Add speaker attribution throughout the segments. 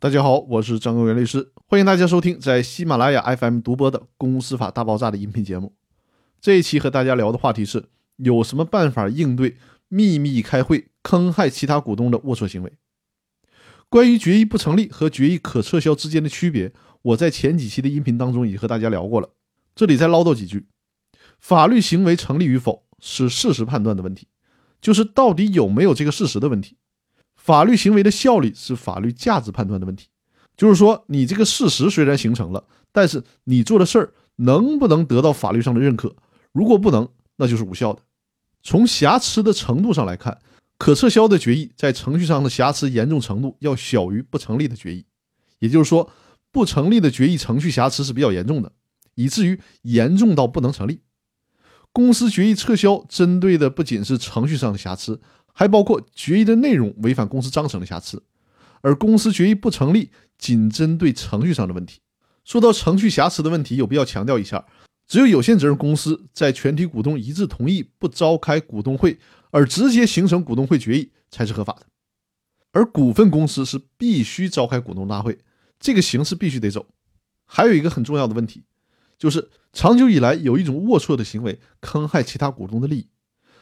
Speaker 1: 大家好，我是张根源律师，欢迎大家收听在喜马拉雅 FM 独播的《公司法大爆炸》的音频节目。这一期和大家聊的话题是：有什么办法应对秘密开会坑害其他股东的龌龊行为？关于决议不成立和决议可撤销之间的区别，我在前几期的音频当中已经和大家聊过了，这里再唠叨几句。法律行为成立与否是事实判断的问题，就是到底有没有这个事实的问题。法律行为的效力是法律价值判断的问题，就是说，你这个事实虽然形成了，但是你做的事儿能不能得到法律上的认可？如果不能，那就是无效的。从瑕疵的程度上来看，可撤销的决议在程序上的瑕疵严重程度要小于不成立的决议，也就是说，不成立的决议程序瑕疵是比较严重的，以至于严重到不能成立。公司决议撤销针对的不仅是程序上的瑕疵。还包括决议的内容违反公司章程的瑕疵，而公司决议不成立仅针对程序上的问题。说到程序瑕疵的问题，有必要强调一下：只有有限责任公司在全体股东一致同意不召开股东会而直接形成股东会决议才是合法的，而股份公司是必须召开股东大会，这个形式必须得走。还有一个很重要的问题，就是长久以来有一种龌龊的行为坑害其他股东的利益。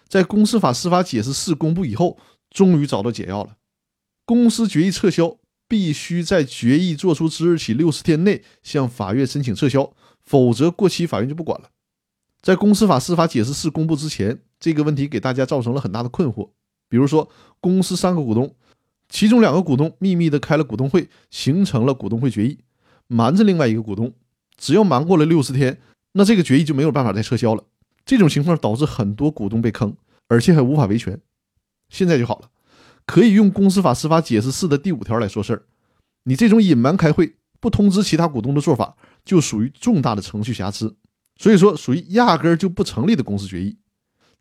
Speaker 1: 在公司法司法解释四公布以后，终于找到解药了。公司决议撤销必须在决议作出之日起六十天内向法院申请撤销，否则过期法院就不管了。在公司法司法解释四公布之前，这个问题给大家造成了很大的困惑。比如说，公司三个股东，其中两个股东秘密的开了股东会，形成了股东会决议，瞒着另外一个股东，只要瞒过了六十天，那这个决议就没有办法再撤销了。这种情况导致很多股东被坑，而且还无法维权。现在就好了，可以用公司法司法解释四的第五条来说事儿。你这种隐瞒开会、不通知其他股东的做法，就属于重大的程序瑕疵，所以说属于压根儿就不成立的公司决议。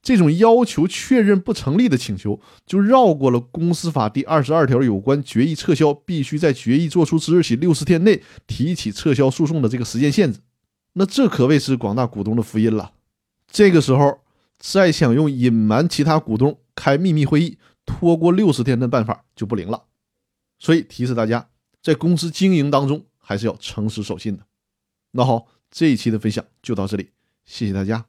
Speaker 1: 这种要求确认不成立的请求，就绕过了公司法第二十二条有关决议撤销必须在决议作出之日起六十天内提起撤销诉讼的这个时间限制。那这可谓是广大股东的福音了。这个时候，再想用隐瞒其他股东、开秘密会议、拖过六十天的办法就不灵了。所以提示大家，在公司经营当中还是要诚实守信的。那好，这一期的分享就到这里，谢谢大家。